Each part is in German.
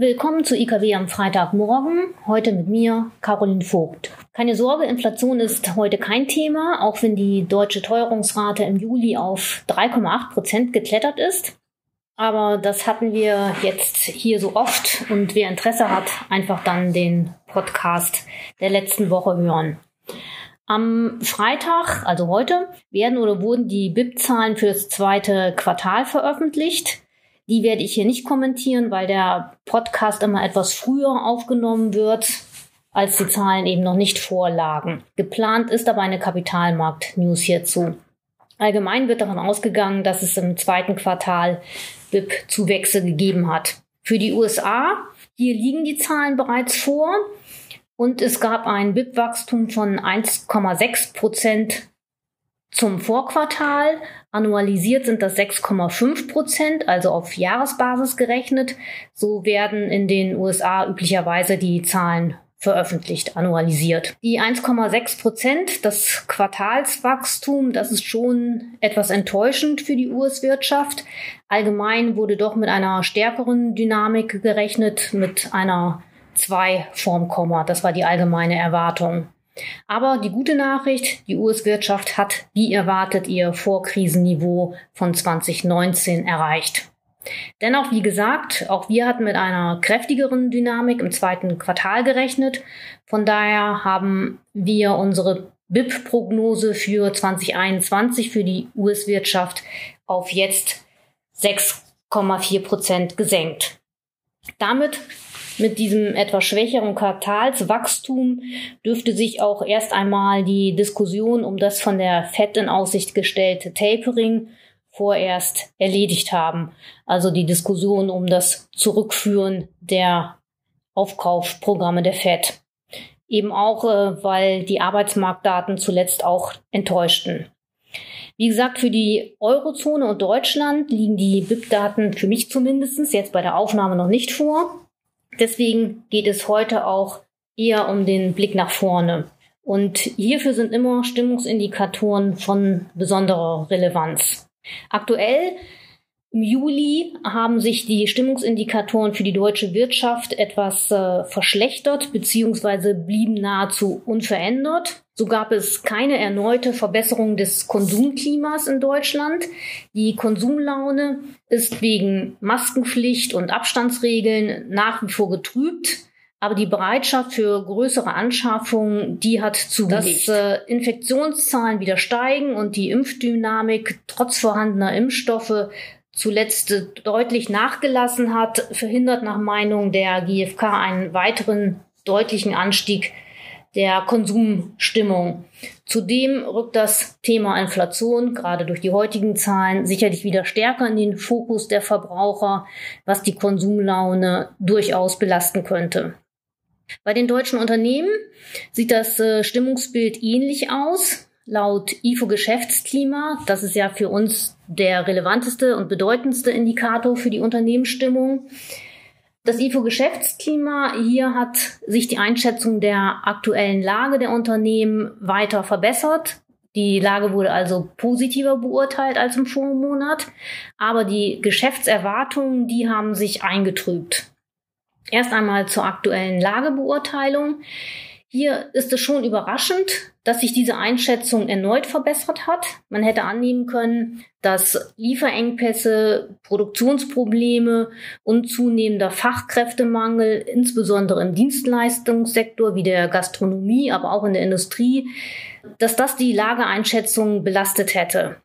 Willkommen zu IKW am Freitagmorgen. Heute mit mir, Caroline Vogt. Keine Sorge, Inflation ist heute kein Thema, auch wenn die deutsche Teuerungsrate im Juli auf 3,8 Prozent geklettert ist. Aber das hatten wir jetzt hier so oft und wer Interesse hat, einfach dann den Podcast der letzten Woche hören. Am Freitag, also heute, werden oder wurden die BIP-Zahlen für das zweite Quartal veröffentlicht. Die werde ich hier nicht kommentieren, weil der Podcast immer etwas früher aufgenommen wird, als die Zahlen eben noch nicht vorlagen. Geplant ist aber eine Kapitalmarkt-News hierzu. Allgemein wird davon ausgegangen, dass es im zweiten Quartal BIP-Zuwächse gegeben hat. Für die USA, hier liegen die Zahlen bereits vor und es gab ein BIP-Wachstum von 1,6 Prozent zum Vorquartal annualisiert sind das 6,5 Prozent, also auf Jahresbasis gerechnet. So werden in den USA üblicherweise die Zahlen veröffentlicht, annualisiert. Die 1,6 Prozent, das Quartalswachstum, das ist schon etwas enttäuschend für die US-Wirtschaft. Allgemein wurde doch mit einer stärkeren Dynamik gerechnet, mit einer 2 vorm Komma. Das war die allgemeine Erwartung. Aber die gute Nachricht, die US-Wirtschaft hat, wie erwartet, ihr Vorkrisenniveau von 2019 erreicht. Dennoch, wie gesagt, auch wir hatten mit einer kräftigeren Dynamik im zweiten Quartal gerechnet. Von daher haben wir unsere BIP-Prognose für 2021 für die US-Wirtschaft auf jetzt 6,4 Prozent gesenkt. Damit mit diesem etwas schwächeren Quartalswachstum dürfte sich auch erst einmal die Diskussion um das von der FED in Aussicht gestellte Tapering vorerst erledigt haben. Also die Diskussion um das Zurückführen der Aufkaufprogramme der FED. Eben auch, äh, weil die Arbeitsmarktdaten zuletzt auch enttäuschten. Wie gesagt, für die Eurozone und Deutschland liegen die BIP-Daten für mich zumindest jetzt bei der Aufnahme noch nicht vor. Deswegen geht es heute auch eher um den Blick nach vorne. Und hierfür sind immer Stimmungsindikatoren von besonderer Relevanz. Aktuell im Juli haben sich die Stimmungsindikatoren für die deutsche Wirtschaft etwas äh, verschlechtert bzw. blieben nahezu unverändert. So gab es keine erneute Verbesserung des Konsumklimas in Deutschland. Die Konsumlaune ist wegen Maskenpflicht und Abstandsregeln nach wie vor getrübt. Aber die Bereitschaft für größere Anschaffungen, die hat zugelegt. Dass äh, Infektionszahlen wieder steigen und die Impfdynamik trotz vorhandener Impfstoffe zuletzt deutlich nachgelassen hat, verhindert nach Meinung der GfK einen weiteren deutlichen Anstieg der Konsumstimmung. Zudem rückt das Thema Inflation gerade durch die heutigen Zahlen sicherlich wieder stärker in den Fokus der Verbraucher, was die Konsumlaune durchaus belasten könnte. Bei den deutschen Unternehmen sieht das äh, Stimmungsbild ähnlich aus. Laut IFO Geschäftsklima, das ist ja für uns der relevanteste und bedeutendste Indikator für die Unternehmensstimmung. Das IFO Geschäftsklima, hier hat sich die Einschätzung der aktuellen Lage der Unternehmen weiter verbessert. Die Lage wurde also positiver beurteilt als im Vormonat, aber die Geschäftserwartungen, die haben sich eingetrübt. Erst einmal zur aktuellen Lagebeurteilung. Hier ist es schon überraschend, dass sich diese Einschätzung erneut verbessert hat. Man hätte annehmen können, dass Lieferengpässe, Produktionsprobleme und zunehmender Fachkräftemangel, insbesondere im Dienstleistungssektor wie der Gastronomie, aber auch in der Industrie, dass das die Lageeinschätzung belastet hätte.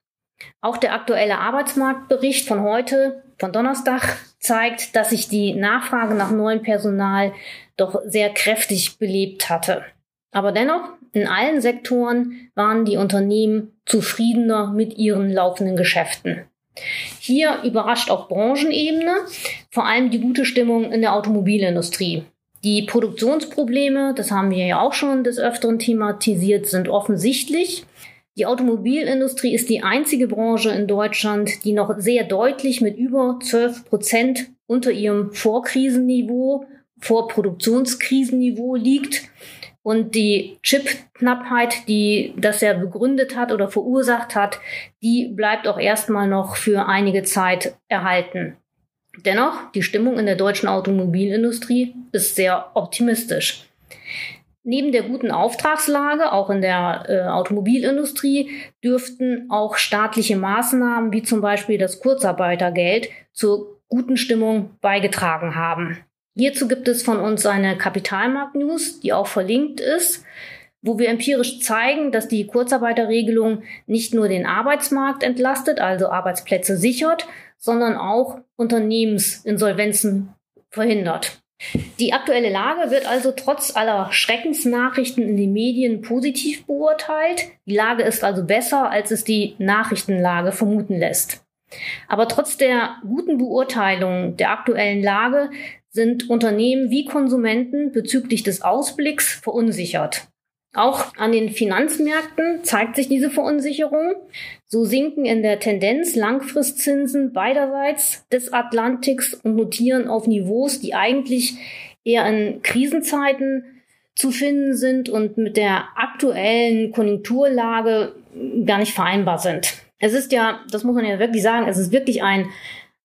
Auch der aktuelle Arbeitsmarktbericht von heute, von Donnerstag, zeigt, dass sich die Nachfrage nach neuem Personal doch sehr kräftig belebt hatte. Aber dennoch, in allen Sektoren waren die Unternehmen zufriedener mit ihren laufenden Geschäften. Hier überrascht auf Branchenebene vor allem die gute Stimmung in der Automobilindustrie. Die Produktionsprobleme, das haben wir ja auch schon des Öfteren thematisiert, sind offensichtlich. Die Automobilindustrie ist die einzige Branche in Deutschland, die noch sehr deutlich mit über 12 Prozent unter ihrem Vorkrisenniveau, Vorproduktionskrisenniveau liegt. Und die Chipknappheit, die das ja begründet hat oder verursacht hat, die bleibt auch erstmal noch für einige Zeit erhalten. Dennoch, die Stimmung in der deutschen Automobilindustrie ist sehr optimistisch. Neben der guten Auftragslage, auch in der äh, Automobilindustrie, dürften auch staatliche Maßnahmen wie zum Beispiel das Kurzarbeitergeld zur guten Stimmung beigetragen haben. Hierzu gibt es von uns eine Kapitalmarkt-News, die auch verlinkt ist, wo wir empirisch zeigen, dass die Kurzarbeiterregelung nicht nur den Arbeitsmarkt entlastet, also Arbeitsplätze sichert, sondern auch Unternehmensinsolvenzen verhindert. Die aktuelle Lage wird also trotz aller Schreckensnachrichten in den Medien positiv beurteilt. Die Lage ist also besser, als es die Nachrichtenlage vermuten lässt. Aber trotz der guten Beurteilung der aktuellen Lage sind Unternehmen wie Konsumenten bezüglich des Ausblicks verunsichert. Auch an den Finanzmärkten zeigt sich diese Verunsicherung. So sinken in der Tendenz Langfristzinsen beiderseits des Atlantiks und notieren auf Niveaus, die eigentlich eher in Krisenzeiten zu finden sind und mit der aktuellen Konjunkturlage gar nicht vereinbar sind. Es ist ja, das muss man ja wirklich sagen, es ist wirklich ein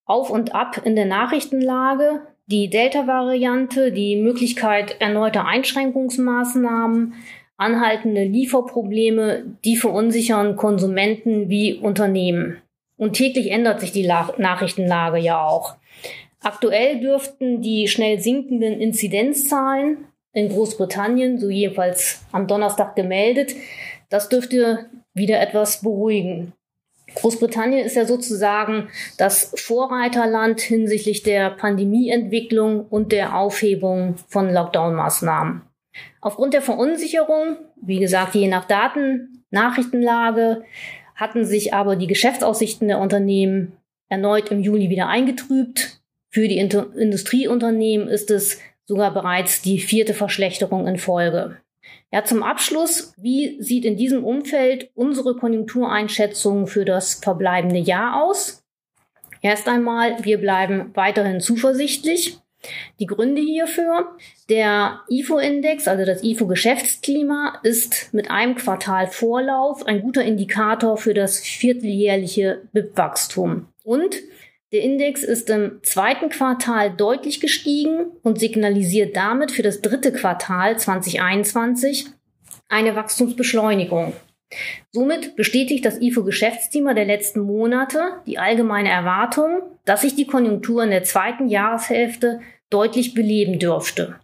Auf und Ab in der Nachrichtenlage die Delta-Variante, die Möglichkeit erneuter Einschränkungsmaßnahmen, anhaltende Lieferprobleme, die verunsichern Konsumenten wie Unternehmen. Und täglich ändert sich die La Nachrichtenlage ja auch. Aktuell dürften die schnell sinkenden Inzidenzzahlen in Großbritannien, so jedenfalls am Donnerstag gemeldet, das dürfte wieder etwas beruhigen. Großbritannien ist ja sozusagen das Vorreiterland hinsichtlich der Pandemieentwicklung und der Aufhebung von Lockdown-Maßnahmen. Aufgrund der Verunsicherung, wie gesagt, je nach Daten, Nachrichtenlage, hatten sich aber die Geschäftsaussichten der Unternehmen erneut im Juli wieder eingetrübt. Für die Industrieunternehmen ist es sogar bereits die vierte Verschlechterung in Folge. Ja, zum Abschluss, wie sieht in diesem Umfeld unsere Konjunktureinschätzung für das verbleibende Jahr aus? Erst einmal, wir bleiben weiterhin zuversichtlich. Die Gründe hierfür, der IFO-Index, also das IFO-Geschäftsklima, ist mit einem Quartal Vorlauf ein guter Indikator für das vierteljährliche BIP-Wachstum. Und der Index ist im zweiten Quartal deutlich gestiegen und signalisiert damit für das dritte Quartal 2021 eine Wachstumsbeschleunigung. Somit bestätigt das IFO-Geschäftsthema der letzten Monate die allgemeine Erwartung, dass sich die Konjunktur in der zweiten Jahreshälfte deutlich beleben dürfte.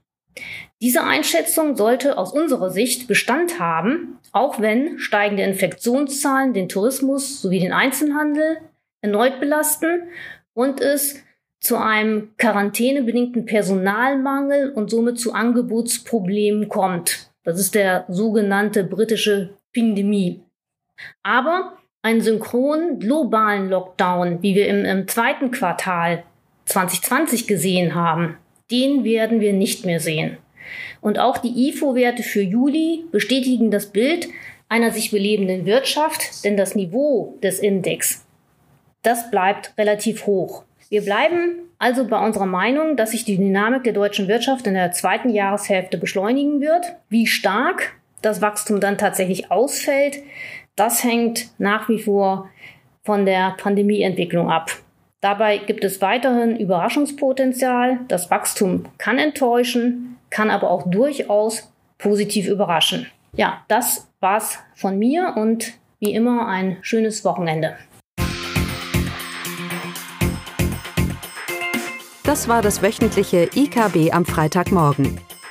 Diese Einschätzung sollte aus unserer Sicht Bestand haben, auch wenn steigende Infektionszahlen den Tourismus sowie den Einzelhandel erneut belasten und es zu einem quarantänebedingten Personalmangel und somit zu Angebotsproblemen kommt. Das ist der sogenannte britische Pandemie. Aber einen synchronen globalen Lockdown, wie wir im, im zweiten Quartal 2020 gesehen haben, den werden wir nicht mehr sehen. Und auch die IFO-Werte für Juli bestätigen das Bild einer sich belebenden Wirtschaft, denn das Niveau des Index das bleibt relativ hoch. Wir bleiben also bei unserer Meinung, dass sich die Dynamik der deutschen Wirtschaft in der zweiten Jahreshälfte beschleunigen wird. Wie stark das Wachstum dann tatsächlich ausfällt, das hängt nach wie vor von der Pandemieentwicklung ab. Dabei gibt es weiterhin Überraschungspotenzial. Das Wachstum kann enttäuschen, kann aber auch durchaus positiv überraschen. Ja, das war's von mir und wie immer ein schönes Wochenende. Das war das wöchentliche IKB am Freitagmorgen.